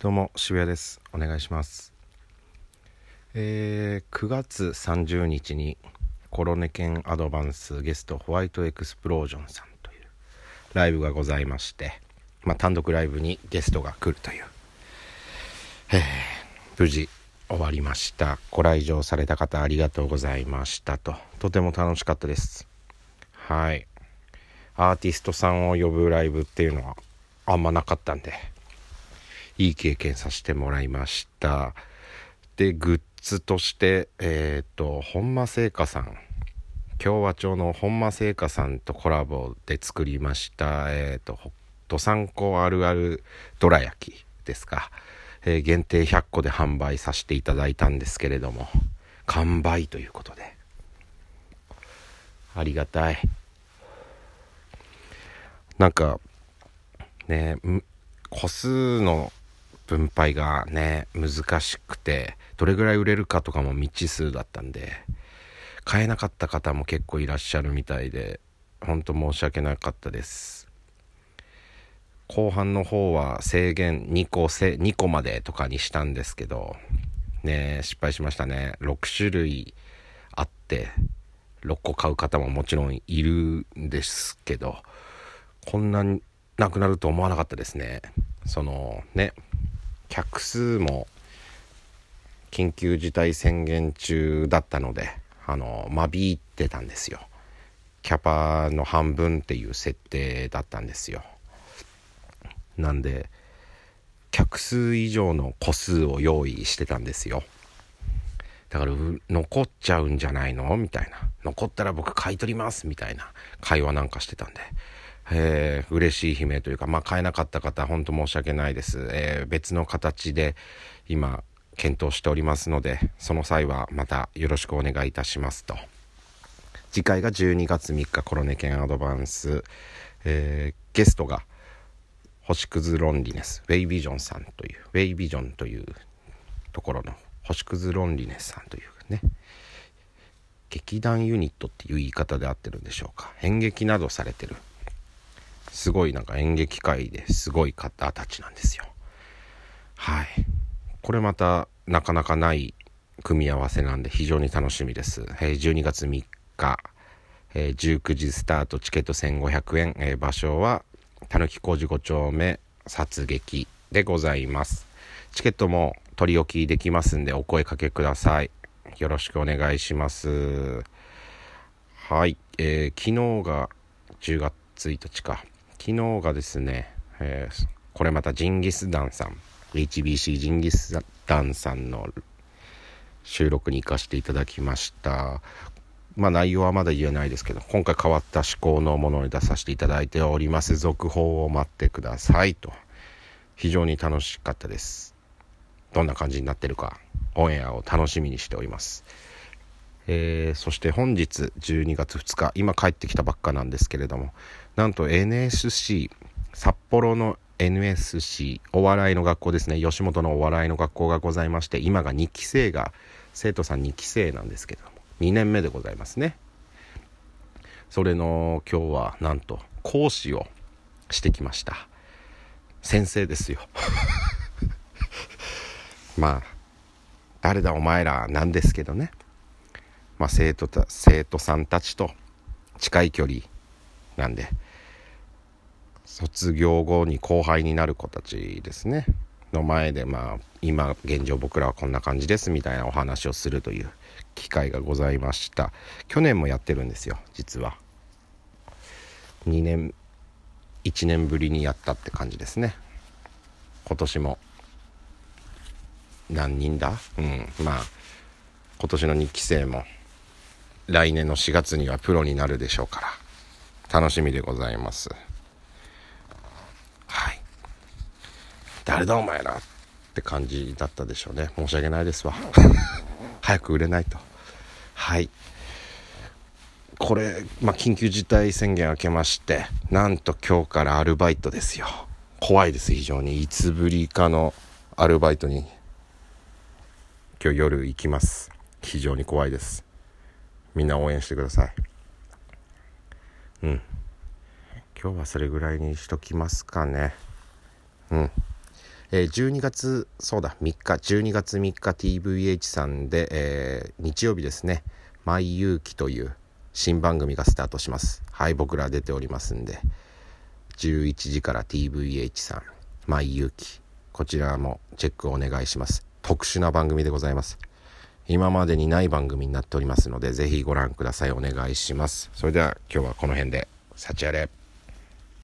どうも渋谷です。お願いします。えー、9月30日にコロネケンアドバンスゲストホワイトエクスプロージョンさんというライブがございましてまあ、単独ライブにゲストが来るという、えー、無事終わりました。ご来場された方ありがとうございましたと。とても楽しかったです。はい。アーティストさんを呼ぶライブっていうのはあんまなかったんでいい経験させてもらいました。でグッズとしてえっ、ー、と本間製菓さん。共和町の本間製菓さんとコラボで作りましたえっ、ー、とどさんこあるあるどら焼きですか、えー、限定100個で販売させていただいたんですけれども完売ということで。ありがたい。なんかね個数の分配がね難しくてどれぐらい売れるかとかも未知数だったんで買えなかった方も結構いらっしゃるみたいで本当申し訳なかったです。後半の方は制限2個せ2個までとかにしたんですけどね失敗しましたね。6種類あって6個買う方ももちろんいるんですけどこんなになくなると思わなかったですね。そのね客数も緊急事態宣言中だったのであの間引いてたんですよ。キャパの半分っていう設定だったんですよ。なんで客数以上の個数を用意してたんですよ。だから残っちゃうんじゃないの？みたいな。残ったら僕買い取ります？みたいな会話なんかしてたんで。えー、嬉しい悲鳴というか、まあ、買えなかった方、本当申し訳ないです。えー、別の形で今、検討しておりますので、その際はまたよろしくお願いいたしますと。次回が12月3日、コロネケンアドバンス、えー、ゲストが、星屑ロンリネス、ウェイビジョンさんという、ウェイビジョンというところの星屑ロンリネスさんというね、劇団ユニットっていう言い方で合ってるんでしょうか。演劇などされてるすごいなんか演劇界ですごい方たちなんですよ。はい。これまたなかなかない組み合わせなんで非常に楽しみです。え、12月3日、え、19時スタートチケット1500円、え、場所はたぬき工事5丁目殺撃でございます。チケットも取り置きできますんでお声かけください。よろしくお願いします。はい、えー、昨日が10月1日か。昨日がですね、えー、これまたジンギスダンさん HBC ジンギスダンさんの収録に行かせていただきました。まあ内容はまだ言えないですけど今回変わった思考のものに出させていただいております。続報を待ってくださいと。非常に楽しかったです。どんな感じになってるかオンエアを楽しみにしております。えー、そして本日12月2日今帰ってきたばっかなんですけれどもなんと NSC 札幌の NSC お笑いの学校ですね。吉本のお笑いの学校がございまして今が2期生が生徒さん2期生なんですけども2年目でございますね。それの今日はなんと講師をしてきました。先生ですよ。まあ誰だお前らなんですけどね。まあ、生徒た生徒さんたちと近い距離なんで卒業後に後輩になる子たちですね。の前でまあ今現状僕らはこんな感じですみたいなお話をするという機会がございました。去年もやってるんですよ実は。2年1年ぶりにやったって感じですね。今年も。何人だ？うんまあ今年の2期生も来年の4月にはプロになるでしょうから。楽しみでございます。はい。誰だお前らって感じだったでしょうね。申し訳ないですわ。早く売れないと。はい。これ、まあ、緊急事態宣言明けましてなんと今日からアルバイトですよ。怖いです非常に。いつぶりかのアルバイトに今日夜行きます。非常に怖いです。みんな応援してください。うん。今日はそれぐらいにしときますかね。うん。えー、12月そうだ3日。12月3日 TVH さんで、えー、日曜日ですね「マイ勇気」という新番組がスタートします。はい僕ら出ておりますんで。11時から TVH さん「マイ勇気」こちらもチェックお願いします。特殊な番組でございます。今までにない番組になっておりますのでぜひご覧ください。お願いします。それでは今日はこの辺で。幸あれ。